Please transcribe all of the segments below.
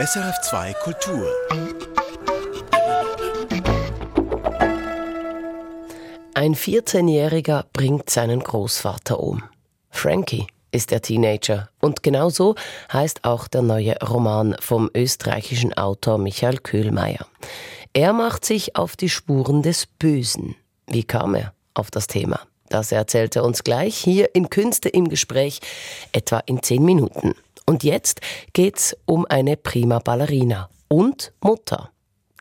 SRF2 Kultur. Ein 14-Jähriger bringt seinen Großvater um. Frankie ist der Teenager und genau so heißt auch der neue Roman vom österreichischen Autor Michael Köhlmeier. Er macht sich auf die Spuren des Bösen. Wie kam er auf das Thema? Das erzählt er uns gleich hier in Künste im Gespräch, etwa in zehn Minuten. Und jetzt geht's um eine prima Ballerina und Mutter.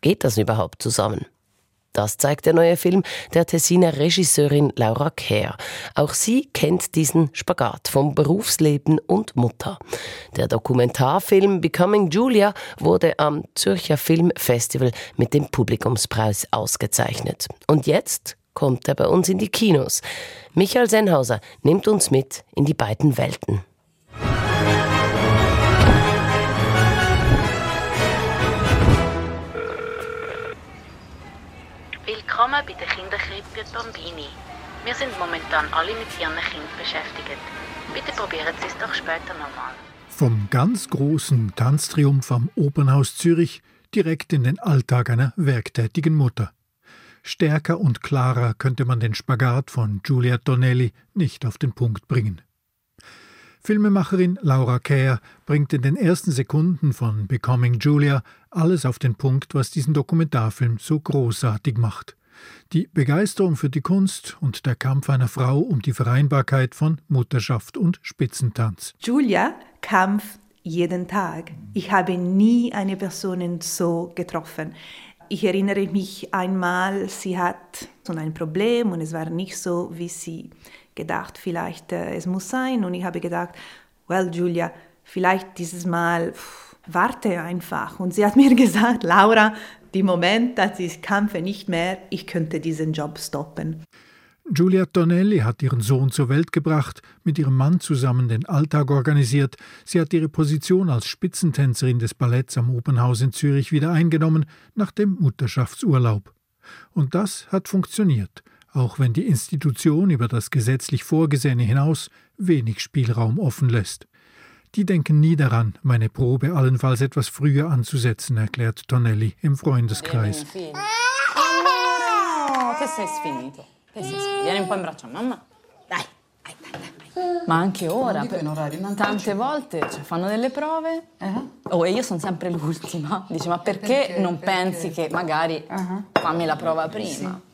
Geht das überhaupt zusammen? Das zeigt der neue Film der Tessiner Regisseurin Laura Kerr. Auch sie kennt diesen Spagat vom Berufsleben und Mutter. Der Dokumentarfilm Becoming Julia wurde am Zürcher Filmfestival mit dem Publikumspreis ausgezeichnet. Und jetzt kommt er bei uns in die Kinos. Michael Sennhauser nimmt uns mit in die beiden Welten. Willkommen bei der Kinderkrippe Bambini. Wir sind momentan alle mit ihren Kindern beschäftigt. Bitte probieren Sie es doch später nochmal. Vom ganz großen Tanztriumph am Opernhaus Zürich direkt in den Alltag einer werktätigen Mutter. Stärker und klarer könnte man den Spagat von Giulia Tonelli nicht auf den Punkt bringen. Filmemacherin Laura Kerr bringt in den ersten Sekunden von Becoming Julia alles auf den Punkt, was diesen Dokumentarfilm so großartig macht. Die Begeisterung für die Kunst und der Kampf einer Frau um die Vereinbarkeit von Mutterschaft und Spitzentanz. Julia kämpft jeden Tag. Ich habe nie eine Person so getroffen. Ich erinnere mich einmal, sie hat so ein Problem und es war nicht so, wie sie gedacht, vielleicht äh, es muss sein. Und ich habe gedacht, well, Julia, vielleicht dieses Mal pff, warte einfach. Und sie hat mir gesagt, Laura, die Moment, dass ich kämpfe nicht mehr, ich könnte diesen Job stoppen. Giulia Tonelli hat ihren Sohn zur Welt gebracht, mit ihrem Mann zusammen den Alltag organisiert. Sie hat ihre Position als Spitzentänzerin des Balletts am Opernhaus in Zürich wieder eingenommen nach dem Mutterschaftsurlaub. Und das hat funktioniert auch wenn die Institution über das gesetzlich Vorgesehene hinaus wenig Spielraum offen lässt. Die denken nie daran, meine Probe allenfalls etwas früher anzusetzen, erklärt Tonelli im Freundeskreis. Ma anche ora, per, tante volte cioè, fanno delle prove uh-huh. oh, e io sono sempre l'ultima. Dice, ma perché, perché non perché? pensi che magari uh-huh. fammi la prova prima? Sì.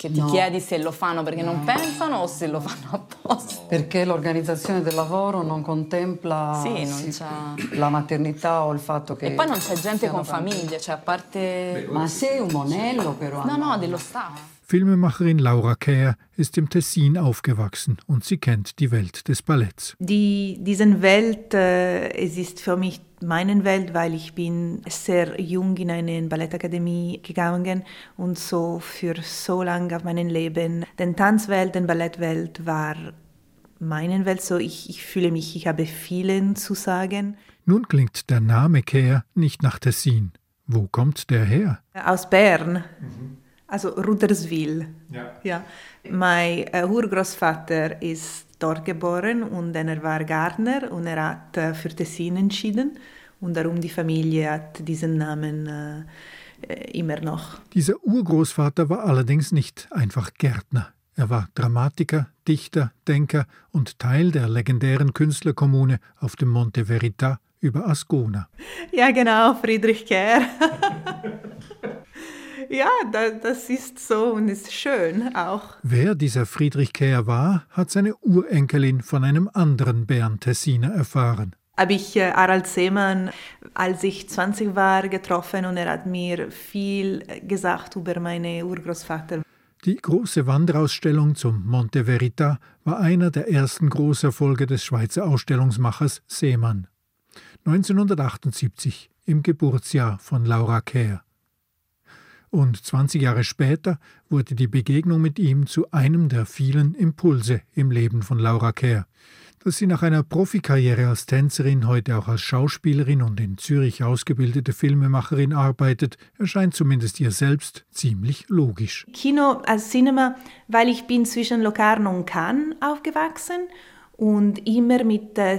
Che ti no. chiedi se lo fanno perché no. non pensano o se lo fanno apposta. Perché l'organizzazione del lavoro non contempla sì, non la maternità o il fatto che... E poi non c'è gente con famiglie, cioè a parte... Ma sei un monello però. No, no, dello staff. Filmemacherin Laura Kerr ist im Tessin aufgewachsen und sie kennt die Welt des Balletts. Die, diese Welt, äh, es ist für mich meine Welt, weil ich bin sehr jung in eine Ballettakademie gegangen und so für so lange auf meinem Leben, den Tanzwelt, den Ballettwelt war meine Welt so. Ich, ich fühle mich, ich habe vielen zu sagen. Nun klingt der Name Kerr nicht nach Tessin. Wo kommt der her? Aus Bern. Mhm. Also Ruderswil. Ja. ja. Mein äh, Urgroßvater ist dort geboren und er war Gärtner und er hat äh, für Tessin entschieden und darum die Familie hat diesen Namen äh, äh, immer noch. Dieser Urgroßvater war allerdings nicht einfach Gärtner. Er war Dramatiker, Dichter, Denker und Teil der legendären Künstlerkommune auf dem Monte Verita über Ascona. Ja, genau, Friedrich Kerr. ja, das ist so und ist schön auch. Wer dieser Friedrich Kehr war, hat seine Urenkelin von einem anderen Bern-Tessiner erfahren. Habe ich äh, Harald Seemann, als ich 20 war, getroffen und er hat mir viel gesagt über meinen Urgroßvater. Die große Wanderausstellung zum Monte Verita war einer der ersten Großerfolge des Schweizer Ausstellungsmachers Seemann. 1978, im Geburtsjahr von Laura Kehr. Und 20 Jahre später wurde die Begegnung mit ihm zu einem der vielen Impulse im Leben von Laura Kerr. Dass sie nach einer Profikarriere als Tänzerin heute auch als Schauspielerin und in Zürich ausgebildete Filmemacherin arbeitet, erscheint zumindest ihr selbst ziemlich logisch. Kino als Cinema, weil ich bin zwischen Locarno und Cannes aufgewachsen und immer mit äh,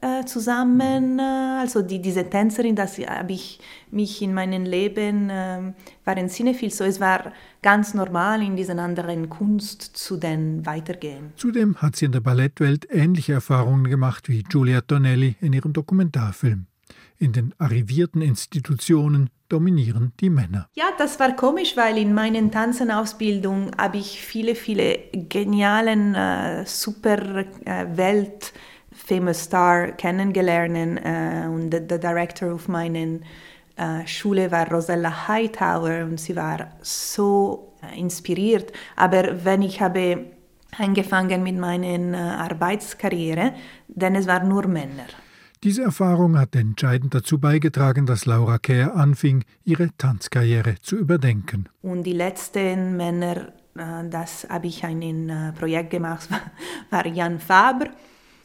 äh, zusammen. Äh, also die, diese Tänzerin, das habe ich mich in meinem Leben, äh, waren Cinephil, so es war ganz normal in diesen anderen Kunst zu den weitergehen. Zudem hat sie in der Ballettwelt ähnliche Erfahrungen gemacht wie Giulia Tonelli in ihrem Dokumentarfilm. In den arrivierten Institutionen dominieren die Männer. Ja, das war komisch, weil in meinen Tanzenausbildung habe ich viele, viele genialen, äh, super äh, Welt famous Star kennengelernt äh, und der Director auf meinen äh, Schule war Rosella Hightower und sie war so inspiriert. Aber wenn ich habe angefangen mit meiner äh, Arbeitskarriere, denn es waren nur Männer. Diese Erfahrung hat entscheidend dazu beigetragen, dass Laura Kerr anfing, ihre Tanzkarriere zu überdenken. Und die letzten Männer, äh, das habe ich ein äh, Projekt gemacht, war Jan Faber.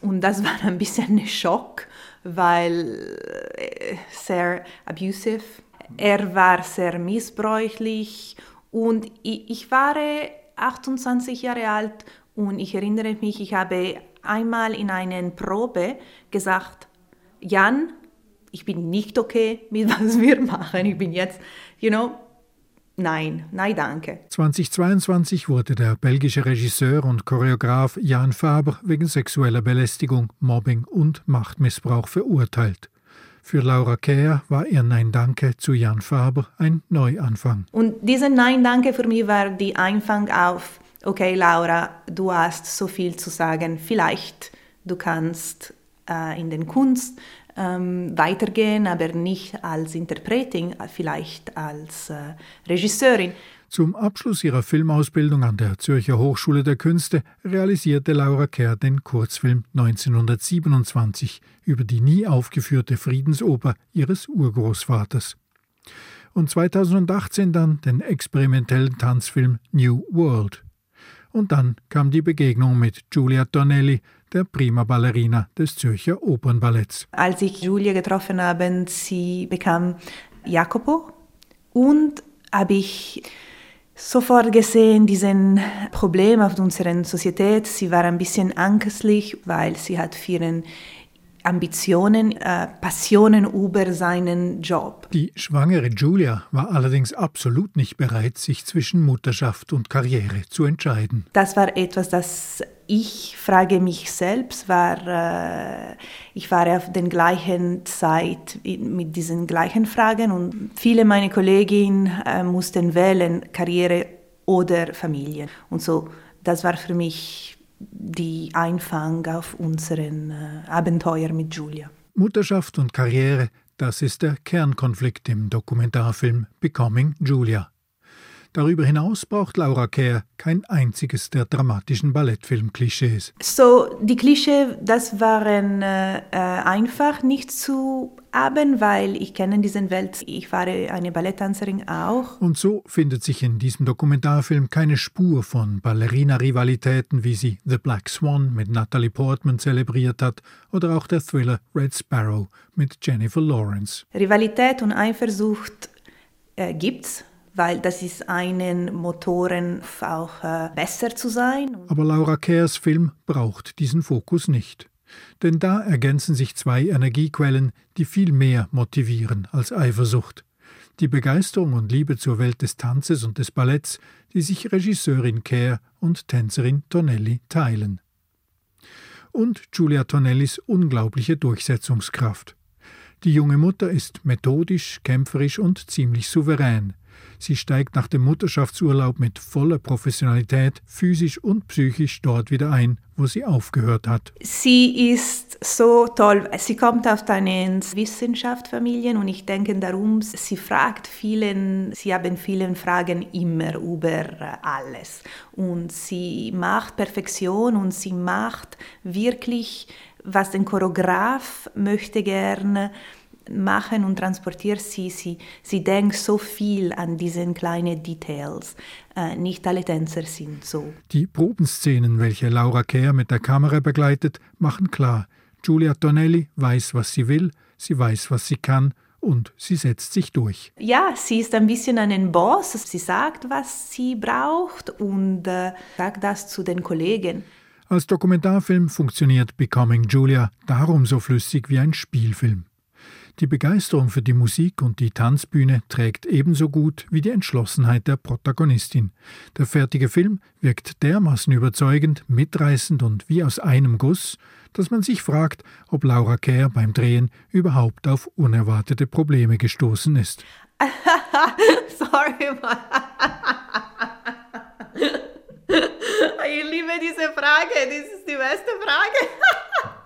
Und das war ein bisschen ein Schock, weil äh, sehr abusive. Er war sehr missbräuchlich und ich, ich war 28 Jahre alt und ich erinnere mich, ich habe einmal in einer Probe gesagt, Jan, ich bin nicht okay mit was wir machen. Ich bin jetzt, you know, Nein, nein, danke. 2022 wurde der belgische Regisseur und Choreograf Jan Faber wegen sexueller Belästigung, Mobbing und Machtmissbrauch verurteilt. Für Laura Kehr war ihr Nein Danke zu Jan Faber ein Neuanfang. Und dieser Nein Danke für mich war die Anfang auf, okay Laura, du hast so viel zu sagen, vielleicht du kannst äh, in den Kunst ähm, weitergehen, aber nicht als Interpretin, vielleicht als äh, Regisseurin. Zum Abschluss ihrer Filmausbildung an der Zürcher Hochschule der Künste realisierte Laura Kerr den Kurzfilm 1927 über die nie aufgeführte Friedensoper ihres Urgroßvaters. Und 2018 dann den experimentellen Tanzfilm New World. Und dann kam die Begegnung mit Giulia Tornelli, der prima Ballerina des Zürcher Opernballetts. Als ich Julia getroffen habe, sie bekam Jacopo und habe ich sofort gesehen, diesen Problem auf unserer Societät. Sie war ein bisschen ängstlich, weil sie hat vielen Ambitionen, äh, Passionen über seinen Job. Die schwangere Julia war allerdings absolut nicht bereit, sich zwischen Mutterschaft und Karriere zu entscheiden. Das war etwas, das ich frage mich selbst, war, äh, ich war auf der gleichen Zeit mit diesen gleichen Fragen und viele meiner Kolleginnen äh, mussten wählen, Karriere oder Familie. Und so, das war für mich die Einfang auf unseren äh, Abenteuer mit Julia. Mutterschaft und Karriere, das ist der Kernkonflikt im Dokumentarfilm Becoming Julia. Darüber hinaus braucht Laura Kerr kein einziges der dramatischen Ballettfilm-Klischees. So, die Klischees, das waren äh, einfach nicht zu haben, weil ich kenne diese Welt. Ich war eine Balletttänzerin auch. Und so findet sich in diesem Dokumentarfilm keine Spur von Ballerina-Rivalitäten, wie sie The Black Swan mit Natalie Portman zelebriert hat, oder auch der Thriller Red Sparrow mit Jennifer Lawrence. Rivalität und Eifersucht äh, gibt's weil das ist einen Motoren auch äh, besser zu sein. Aber Laura Kehrs Film braucht diesen Fokus nicht. Denn da ergänzen sich zwei Energiequellen, die viel mehr motivieren als Eifersucht. Die Begeisterung und Liebe zur Welt des Tanzes und des Balletts, die sich Regisseurin Kerr und Tänzerin Tonelli teilen. Und Giulia Tonellis unglaubliche Durchsetzungskraft. Die junge Mutter ist methodisch, kämpferisch und ziemlich souverän. Sie steigt nach dem Mutterschaftsurlaub mit voller Professionalität physisch und psychisch dort wieder ein, wo sie aufgehört hat. Sie ist so toll. Sie kommt aus einer Wissenschaftsfamilie und ich denke darum, sie fragt vielen, sie haben vielen Fragen immer über alles. Und sie macht Perfektion und sie macht wirklich, was den Choreograf möchte gerne machen und transportiert sie, sie, sie denkt so viel an diese kleinen Details. Äh, nicht alle Tänzer sind so. Die Probenszenen, welche Laura Kerr mit der Kamera begleitet, machen klar, Giulia Tonelli weiß, was sie will, sie weiß, was sie kann und sie setzt sich durch. Ja, sie ist ein bisschen ein Boss. Sie sagt, was sie braucht und äh, sagt das zu den Kollegen. Als Dokumentarfilm funktioniert Becoming Julia darum so flüssig wie ein Spielfilm. Die Begeisterung für die Musik und die Tanzbühne trägt ebenso gut wie die Entschlossenheit der Protagonistin. Der fertige Film wirkt dermaßen überzeugend, mitreißend und wie aus einem Guss, dass man sich fragt, ob Laura Kerr beim Drehen überhaupt auf unerwartete Probleme gestoßen ist. Sorry, ich liebe diese Frage, das ist die beste Frage.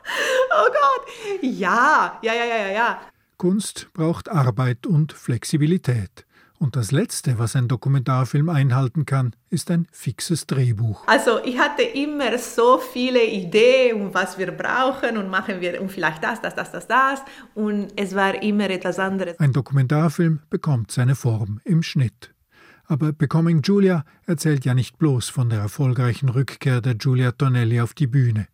oh Gott. Ja, ja, ja, ja, ja. Kunst braucht Arbeit und Flexibilität. Und das Letzte, was ein Dokumentarfilm einhalten kann, ist ein fixes Drehbuch. Also ich hatte immer so viele Ideen, was wir brauchen und machen wir und vielleicht das, das, das, das, das. Und es war immer etwas anderes. Ein Dokumentarfilm bekommt seine Form im Schnitt. Aber Becoming Julia erzählt ja nicht bloß von der erfolgreichen Rückkehr der Giulia Tonelli auf die Bühne.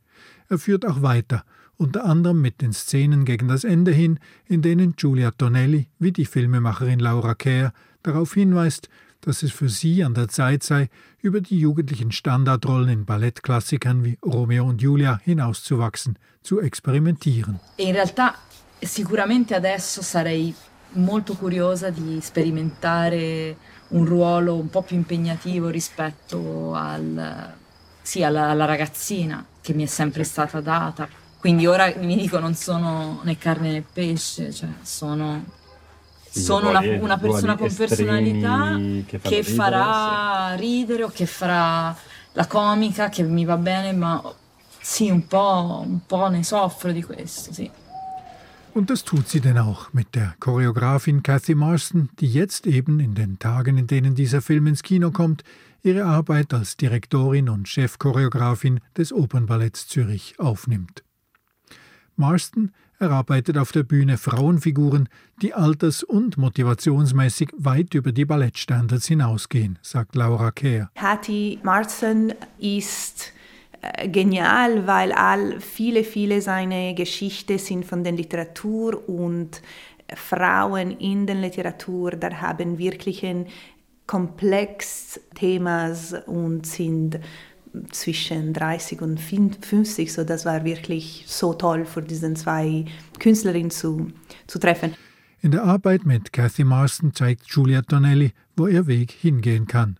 Er führt auch weiter unter anderem mit den Szenen gegen das Ende hin, in denen Giulia Tonelli, wie die Filmemacherin Laura Kerr, darauf hinweist, dass es für sie an der Zeit sei, über die jugendlichen Standardrollen in Ballettklassikern wie Romeo und Julia hinauszuwachsen, zu experimentieren. In realtà sicuramente adesso sarei molto curiosa di sperimentare un ruolo un po' più impegnativo rispetto al, sì, alla, alla ragazzina che mi è sempre stata data, quindi ora mi dico non sono né carne né pesce, cioè sono, sono una, una, persona con personalità che, che farà ridere o che farà la comica, che mi va bene, ma sì, un po', un po' ne soffro di questo, sì. Und das tut sie denn auch mit der Choreografin Kathy Marston, die jetzt eben in den Tagen, in denen dieser Film ins Kino kommt, ihre Arbeit als Direktorin und Chefchoreografin des Opernballetts Zürich aufnimmt. Marston erarbeitet auf der Bühne Frauenfiguren, die alters- und motivationsmäßig weit über die Ballettstandards hinausgehen, sagt Laura Kerr. Hattie Marston ist äh, genial, weil all viele, viele seiner Geschichten sind von der Literatur und Frauen in der Literatur, da haben wirklich ein komplex Themas und sind zwischen 30 und 50. So, das war wirklich so toll für diesen zwei Künstlerinnen zu, zu treffen. In der Arbeit mit Cathy Marston zeigt Julia Tonelli, wo ihr Weg hingehen kann.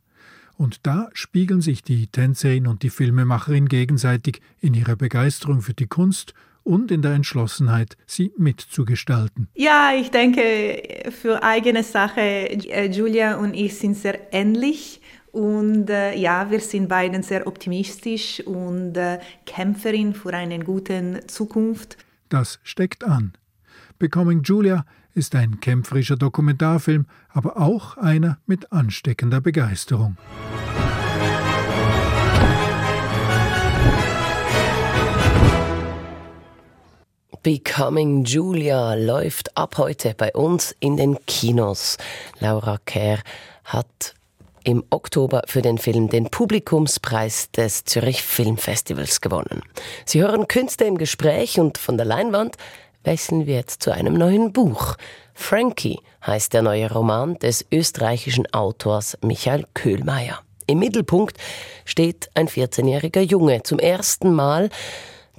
Und da spiegeln sich die Tänzerin und die Filmemacherin gegenseitig in ihrer Begeisterung für die Kunst und in der Entschlossenheit, sie mitzugestalten. Ja, ich denke, für eigene Sache, äh, Julia und ich sind sehr ähnlich. Und äh, ja, wir sind beiden sehr optimistisch und äh, Kämpferin für eine gute Zukunft. Das steckt an. Becoming Julia ist ein kämpferischer Dokumentarfilm, aber auch einer mit ansteckender Begeisterung. Becoming Julia läuft ab heute bei uns in den Kinos. Laura Kerr hat im Oktober für den Film den Publikumspreis des Zürich Filmfestivals gewonnen. Sie hören Künste im Gespräch und von der Leinwand wechseln wir jetzt zu einem neuen Buch. Frankie heißt der neue Roman des österreichischen Autors Michael Köhlmeier. Im Mittelpunkt steht ein 14-jähriger Junge zum ersten Mal,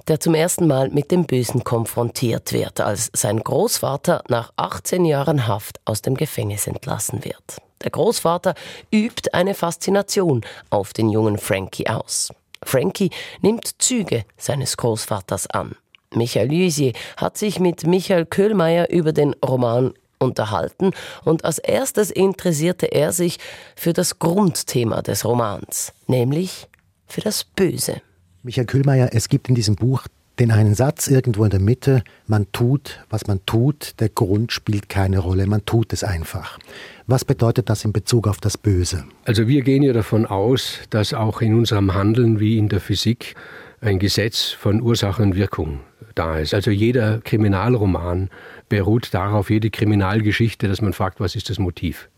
der zum ersten Mal mit dem Bösen konfrontiert wird, als sein Großvater nach 18 Jahren Haft aus dem Gefängnis entlassen wird. Der Großvater übt eine Faszination auf den jungen Frankie aus. Frankie nimmt Züge seines Großvaters an. Michael Lysier hat sich mit Michael Köhlmeier über den Roman unterhalten und als erstes interessierte er sich für das Grundthema des Romans, nämlich für das Böse. Michael Köhlmeier, es gibt in diesem Buch den einen Satz irgendwo in der Mitte, man tut, was man tut, der Grund spielt keine Rolle, man tut es einfach. Was bedeutet das in Bezug auf das Böse? Also wir gehen ja davon aus, dass auch in unserem Handeln wie in der Physik ein Gesetz von Ursache und Wirkung da ist. Also jeder Kriminalroman beruht darauf, jede Kriminalgeschichte, dass man fragt, was ist das Motiv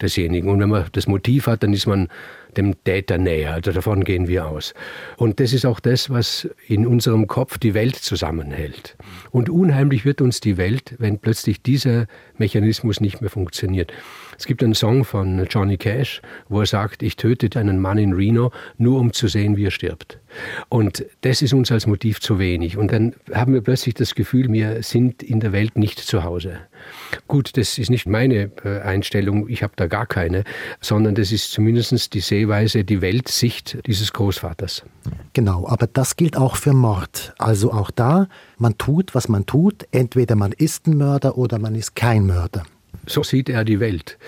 desjenigen. Und wenn man das Motiv hat, dann ist man dem Täter näher. Also davon gehen wir aus. Und das ist auch das, was in unserem Kopf die Welt zusammenhält. Und unheimlich wird uns die Welt, wenn plötzlich dieser Mechanismus nicht mehr funktioniert. Es gibt einen Song von Johnny Cash, wo er sagt, ich töte einen Mann in Reno, nur um zu sehen, wie er stirbt. Und das ist uns als Motiv zu wenig. Und dann haben wir plötzlich das Gefühl, wir sind in der Welt nicht zu Hause. Gut, das ist nicht meine äh, Einstellung, ich habe da gar keine, sondern das ist zumindest die Sehweise, die Weltsicht dieses Großvaters. Genau, aber das gilt auch für Mord. Also auch da, man tut, was man tut, entweder man ist ein Mörder oder man ist kein Mörder. So sieht er die Welt.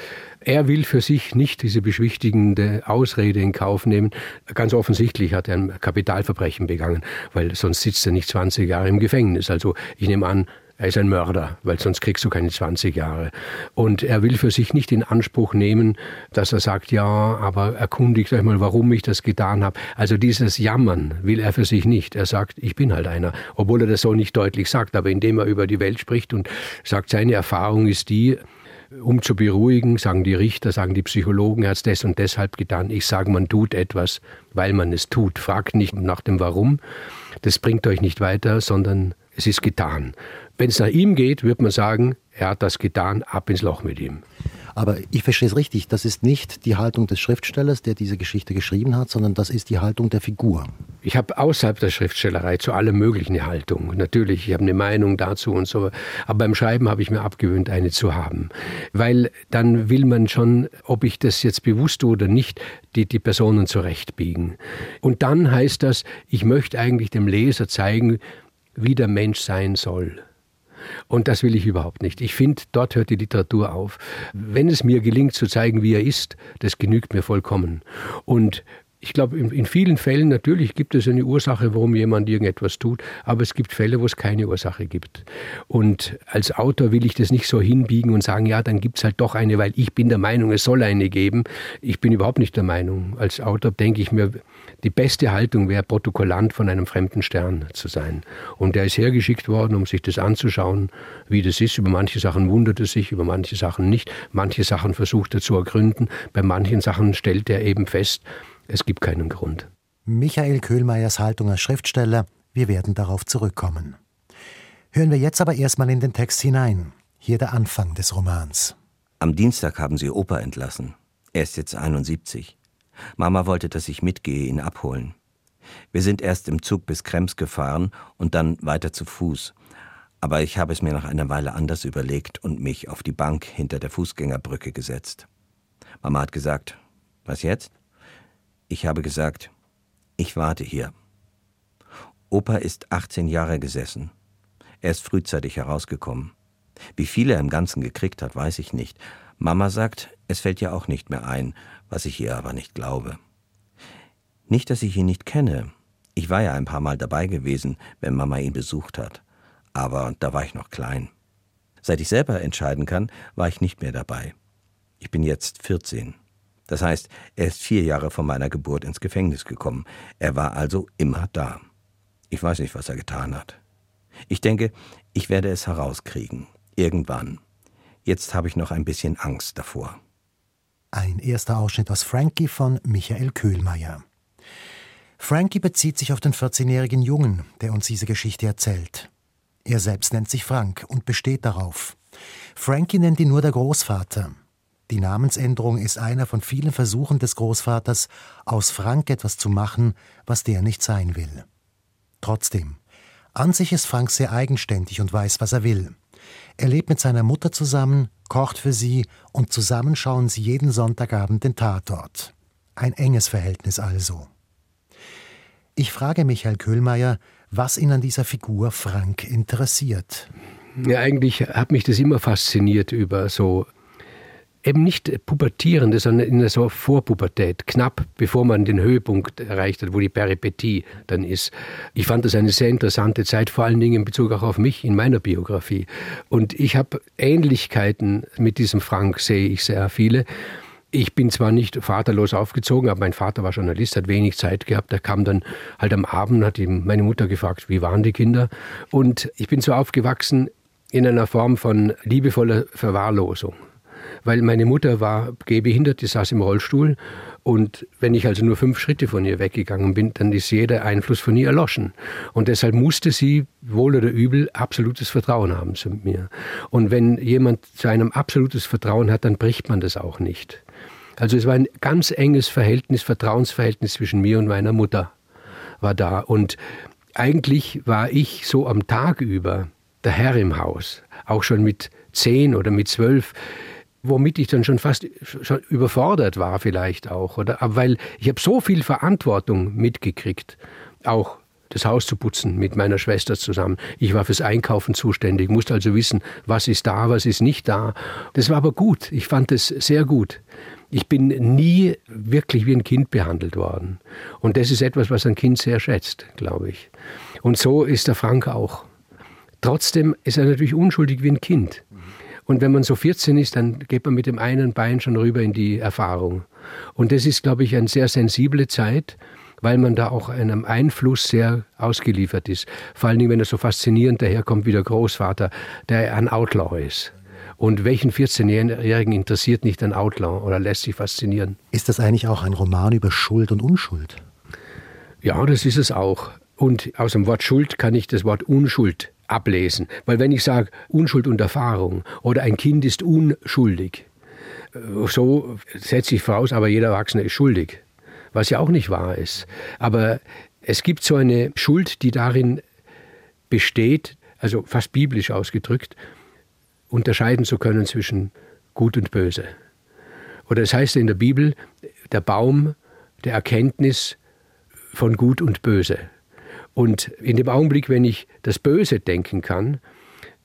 Er will für sich nicht diese beschwichtigende Ausrede in Kauf nehmen. Ganz offensichtlich hat er ein Kapitalverbrechen begangen, weil sonst sitzt er nicht 20 Jahre im Gefängnis. Also ich nehme an, er ist ein Mörder, weil sonst kriegst du keine 20 Jahre. Und er will für sich nicht in Anspruch nehmen, dass er sagt, ja, aber erkundigt euch mal, warum ich das getan habe. Also dieses Jammern will er für sich nicht. Er sagt, ich bin halt einer, obwohl er das so nicht deutlich sagt, aber indem er über die Welt spricht und sagt, seine Erfahrung ist die, um zu beruhigen, sagen die Richter, sagen die Psychologen, er hat es des und deshalb getan. Ich sage, man tut etwas, weil man es tut. Fragt nicht nach dem Warum. Das bringt euch nicht weiter, sondern es ist getan. Wenn es nach ihm geht, wird man sagen, er hat das getan, ab ins Loch mit ihm. Aber ich verstehe es richtig, das ist nicht die Haltung des Schriftstellers, der diese Geschichte geschrieben hat, sondern das ist die Haltung der Figur. Ich habe außerhalb der Schriftstellerei zu allem möglichen eine Haltung. Natürlich, ich habe eine Meinung dazu und so. Aber beim Schreiben habe ich mir abgewöhnt, eine zu haben. Weil dann will man schon, ob ich das jetzt bewusst tue oder nicht, die, die Personen zurechtbiegen. Und dann heißt das, ich möchte eigentlich dem Leser zeigen, wie der Mensch sein soll. Und das will ich überhaupt nicht. Ich finde, dort hört die Literatur auf. Wenn es mir gelingt zu zeigen, wie er ist, das genügt mir vollkommen. Und ich glaube, in, in, vielen Fällen natürlich gibt es eine Ursache, warum jemand irgendetwas tut, aber es gibt Fälle, wo es keine Ursache gibt. Und als Autor will ich das nicht so hinbiegen und sagen, ja, dann gibt es halt doch eine, weil ich bin der Meinung, es soll eine geben. Ich bin überhaupt nicht der Meinung. Als Autor denke ich mir, die beste Haltung wäre, Protokollant von einem fremden Stern zu sein. Und der ist hergeschickt worden, um sich das anzuschauen, wie das ist. Über manche Sachen wundert er sich, über manche Sachen nicht. Manche Sachen versucht er zu ergründen. Bei manchen Sachen stellt er eben fest, es gibt keinen Grund. Michael Köhlmeiers Haltung als Schriftsteller, wir werden darauf zurückkommen. Hören wir jetzt aber erstmal in den Text hinein. Hier der Anfang des Romans. Am Dienstag haben sie Opa entlassen. Er ist jetzt 71. Mama wollte, dass ich mitgehe, ihn abholen. Wir sind erst im Zug bis Krems gefahren und dann weiter zu Fuß. Aber ich habe es mir nach einer Weile anders überlegt und mich auf die Bank hinter der Fußgängerbrücke gesetzt. Mama hat gesagt, was jetzt? Ich habe gesagt, ich warte hier. Opa ist 18 Jahre gesessen. Er ist frühzeitig herausgekommen. Wie viel er im Ganzen gekriegt hat, weiß ich nicht. Mama sagt, es fällt ihr auch nicht mehr ein, was ich ihr aber nicht glaube. Nicht, dass ich ihn nicht kenne. Ich war ja ein paar Mal dabei gewesen, wenn Mama ihn besucht hat. Aber da war ich noch klein. Seit ich selber entscheiden kann, war ich nicht mehr dabei. Ich bin jetzt 14. Das heißt, er ist vier Jahre vor meiner Geburt ins Gefängnis gekommen. Er war also immer da. Ich weiß nicht, was er getan hat. Ich denke, ich werde es herauskriegen. Irgendwann. Jetzt habe ich noch ein bisschen Angst davor. Ein erster Ausschnitt aus Frankie von Michael Köhlmeier. Frankie bezieht sich auf den 14-jährigen Jungen, der uns diese Geschichte erzählt. Er selbst nennt sich Frank und besteht darauf. Frankie nennt ihn nur der Großvater. Die Namensänderung ist einer von vielen Versuchen des Großvaters, aus Frank etwas zu machen, was der nicht sein will. Trotzdem, an sich ist Frank sehr eigenständig und weiß, was er will. Er lebt mit seiner Mutter zusammen, kocht für sie und zusammen schauen sie jeden Sonntagabend den Tatort. Ein enges Verhältnis also. Ich frage Michael Köhlmeier, was ihn an dieser Figur Frank interessiert. Ja, eigentlich hat mich das immer fasziniert über so eben nicht pubertierende, sondern in so Vorpubertät, knapp bevor man den Höhepunkt erreicht hat, wo die Peripetie dann ist. Ich fand das eine sehr interessante Zeit, vor allen Dingen in Bezug auch auf mich, in meiner Biografie. Und ich habe Ähnlichkeiten mit diesem Frank, sehe ich sehr viele. Ich bin zwar nicht vaterlos aufgezogen, aber mein Vater war Journalist, hat wenig Zeit gehabt. Er kam dann halt am Abend, hat meine Mutter gefragt, wie waren die Kinder? Und ich bin so aufgewachsen in einer Form von liebevoller Verwahrlosung. Weil meine Mutter war gehbehindert, die saß im Rollstuhl und wenn ich also nur fünf Schritte von ihr weggegangen bin, dann ist jeder Einfluss von ihr erloschen. Und deshalb musste sie, wohl oder übel, absolutes Vertrauen haben zu mir. Und wenn jemand zu einem absolutes Vertrauen hat, dann bricht man das auch nicht. Also es war ein ganz enges Verhältnis, Vertrauensverhältnis zwischen mir und meiner Mutter war da. Und eigentlich war ich so am Tag über der Herr im Haus, auch schon mit zehn oder mit zwölf womit ich dann schon fast schon überfordert war vielleicht auch, oder? Aber weil ich habe so viel Verantwortung mitgekriegt, auch das Haus zu putzen mit meiner Schwester zusammen. Ich war fürs Einkaufen zuständig, musste also wissen, was ist da, was ist nicht da. Das war aber gut. Ich fand es sehr gut. Ich bin nie wirklich wie ein Kind behandelt worden. Und das ist etwas, was ein Kind sehr schätzt, glaube ich. Und so ist der Frank auch. Trotzdem ist er natürlich unschuldig wie ein Kind. Und wenn man so 14 ist, dann geht man mit dem einen Bein schon rüber in die Erfahrung. Und das ist, glaube ich, eine sehr sensible Zeit, weil man da auch einem Einfluss sehr ausgeliefert ist. Vor allen Dingen, wenn er so faszinierend daherkommt wie der Großvater, der ein Outlaw ist. Und welchen 14-Jährigen interessiert nicht ein Outlaw oder lässt sich faszinieren? Ist das eigentlich auch ein Roman über Schuld und Unschuld? Ja, das ist es auch. Und aus dem Wort Schuld kann ich das Wort Unschuld ablesen. Weil wenn ich sage Unschuld und Erfahrung oder ein Kind ist unschuldig, äh, so setze ich voraus, aber jeder Erwachsene ist schuldig, was ja auch nicht wahr ist. Aber es gibt so eine Schuld, die darin besteht, also fast biblisch ausgedrückt, unterscheiden zu können zwischen Gut und Böse. Oder es heißt in der Bibel, der Baum der Erkenntnis von Gut und Böse. Und in dem Augenblick, wenn ich das Böse denken kann,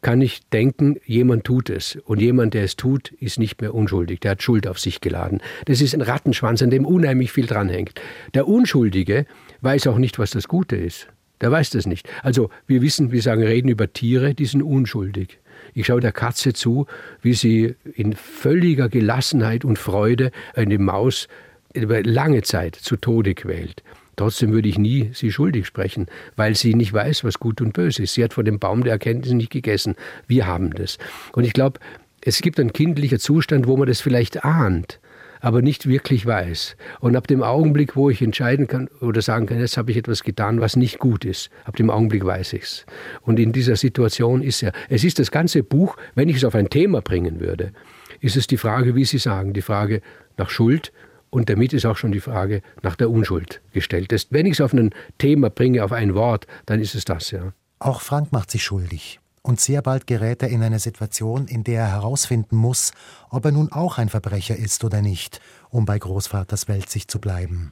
kann ich denken, jemand tut es. Und jemand, der es tut, ist nicht mehr unschuldig. Der hat Schuld auf sich geladen. Das ist ein Rattenschwanz, an dem unheimlich viel dranhängt. Der Unschuldige weiß auch nicht, was das Gute ist. Der weiß das nicht. Also wir wissen, wir sagen, reden über Tiere, die sind unschuldig. Ich schaue der Katze zu, wie sie in völliger Gelassenheit und Freude eine Maus über lange Zeit zu Tode quält. Trotzdem würde ich nie sie schuldig sprechen, weil sie nicht weiß, was gut und böse ist. Sie hat von dem Baum der Erkenntnis nicht gegessen. Wir haben das. Und ich glaube, es gibt einen kindlichen Zustand, wo man das vielleicht ahnt, aber nicht wirklich weiß. Und ab dem Augenblick, wo ich entscheiden kann oder sagen kann, jetzt habe ich etwas getan, was nicht gut ist, ab dem Augenblick weiß ich es. Und in dieser Situation ist er. Es ist das ganze Buch, wenn ich es auf ein Thema bringen würde, ist es die Frage, wie Sie sagen, die Frage nach Schuld und damit ist auch schon die Frage nach der Unschuld gestellt. Das, wenn ich es auf ein Thema bringe, auf ein Wort, dann ist es das, ja. Auch Frank macht sich schuldig. Und sehr bald gerät er in eine Situation, in der er herausfinden muss, ob er nun auch ein Verbrecher ist oder nicht, um bei Großvaters Weltsicht zu bleiben.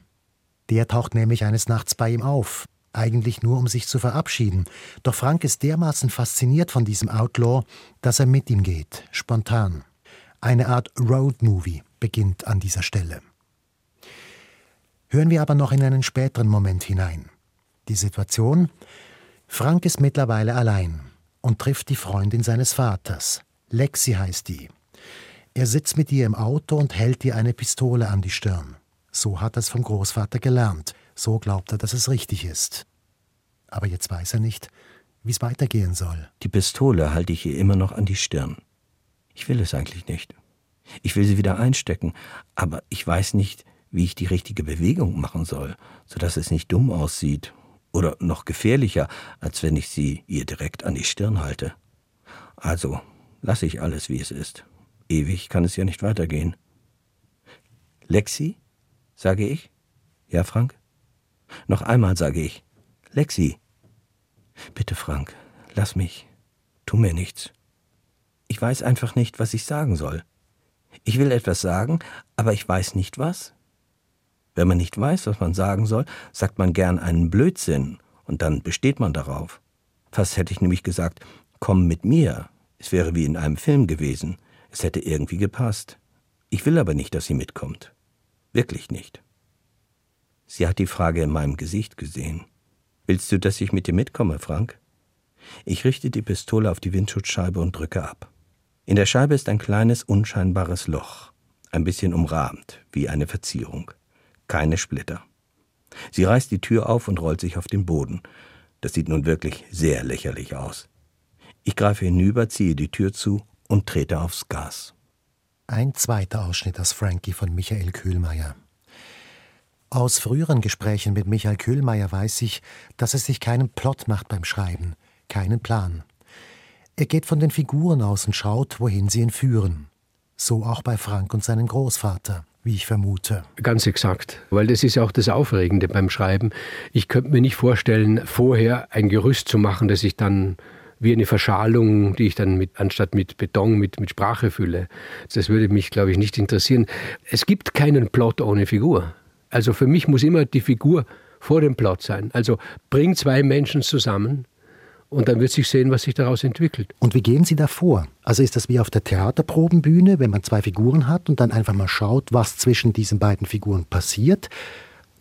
Der taucht nämlich eines Nachts bei ihm auf, eigentlich nur um sich zu verabschieden. Doch Frank ist dermaßen fasziniert von diesem Outlaw, dass er mit ihm geht, spontan. Eine Art Road-Movie beginnt an dieser Stelle. Hören wir aber noch in einen späteren Moment hinein. Die Situation? Frank ist mittlerweile allein und trifft die Freundin seines Vaters. Lexi heißt die. Er sitzt mit ihr im Auto und hält ihr eine Pistole an die Stirn. So hat er es vom Großvater gelernt. So glaubt er, dass es richtig ist. Aber jetzt weiß er nicht, wie es weitergehen soll. Die Pistole halte ich ihr immer noch an die Stirn. Ich will es eigentlich nicht. Ich will sie wieder einstecken, aber ich weiß nicht, wie ich die richtige Bewegung machen soll, sodass es nicht dumm aussieht oder noch gefährlicher, als wenn ich sie ihr direkt an die Stirn halte. Also lasse ich alles, wie es ist. Ewig kann es ja nicht weitergehen. Lexi? sage ich. Ja, Frank? Noch einmal sage ich. Lexi. Bitte, Frank, lass mich. Tu mir nichts. Ich weiß einfach nicht, was ich sagen soll. Ich will etwas sagen, aber ich weiß nicht was. Wenn man nicht weiß, was man sagen soll, sagt man gern einen Blödsinn und dann besteht man darauf. Fast hätte ich nämlich gesagt, komm mit mir. Es wäre wie in einem Film gewesen. Es hätte irgendwie gepasst. Ich will aber nicht, dass sie mitkommt. Wirklich nicht. Sie hat die Frage in meinem Gesicht gesehen. Willst du, dass ich mit dir mitkomme, Frank? Ich richte die Pistole auf die Windschutzscheibe und drücke ab. In der Scheibe ist ein kleines, unscheinbares Loch, ein bisschen umrahmt, wie eine Verzierung keine Splitter. Sie reißt die Tür auf und rollt sich auf den Boden. Das sieht nun wirklich sehr lächerlich aus. Ich greife hinüber, ziehe die Tür zu und trete aufs Gas. Ein zweiter Ausschnitt aus Frankie von Michael Kühlmeier. Aus früheren Gesprächen mit Michael Kühlmeier weiß ich, dass er sich keinen Plot macht beim Schreiben, keinen Plan. Er geht von den Figuren aus und schaut, wohin sie ihn führen. So auch bei Frank und seinem Großvater, wie ich vermute. Ganz exakt, weil das ist ja auch das Aufregende beim Schreiben. Ich könnte mir nicht vorstellen, vorher ein Gerüst zu machen, das ich dann wie eine Verschalung, die ich dann mit, anstatt mit Beton mit, mit Sprache fülle. Das würde mich, glaube ich, nicht interessieren. Es gibt keinen Plot ohne Figur. Also für mich muss immer die Figur vor dem Plot sein. Also bring zwei Menschen zusammen und dann wird sich sehen, was sich daraus entwickelt. Und wie gehen Sie da vor? Also ist das wie auf der Theaterprobenbühne, wenn man zwei Figuren hat und dann einfach mal schaut, was zwischen diesen beiden Figuren passiert?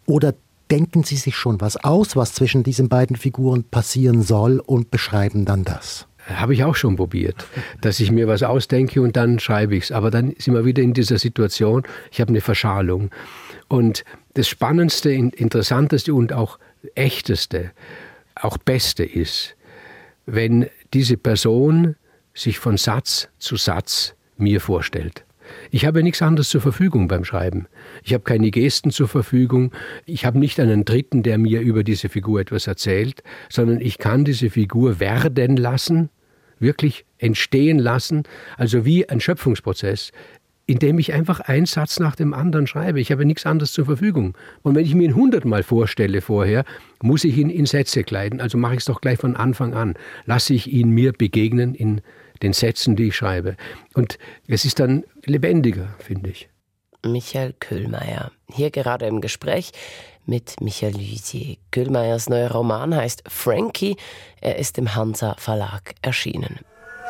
Oder denken Sie sich schon was aus, was zwischen diesen beiden Figuren passieren soll und beschreiben dann das? Habe ich auch schon probiert, dass ich mir was ausdenke und dann schreibe ich es. Aber dann sind wir wieder in dieser Situation, ich habe eine Verschalung. Und das Spannendste, Interessanteste und auch Echteste, auch Beste ist, wenn diese Person sich von Satz zu Satz mir vorstellt. Ich habe nichts anderes zur Verfügung beim Schreiben. Ich habe keine Gesten zur Verfügung. Ich habe nicht einen Dritten, der mir über diese Figur etwas erzählt, sondern ich kann diese Figur werden lassen, wirklich entstehen lassen, also wie ein Schöpfungsprozess, indem ich einfach einen Satz nach dem anderen schreibe. Ich habe nichts anderes zur Verfügung. Und wenn ich mir ihn hundertmal vorstelle vorher, muss ich ihn in Sätze kleiden. Also mache ich es doch gleich von Anfang an. Lasse ich ihn mir begegnen in den Sätzen, die ich schreibe. Und es ist dann lebendiger, finde ich. Michael Köhlmeier. Hier gerade im Gespräch mit Michael Luisier. Köhlmeiers neuer Roman heißt Frankie. Er ist im Hansa Verlag erschienen.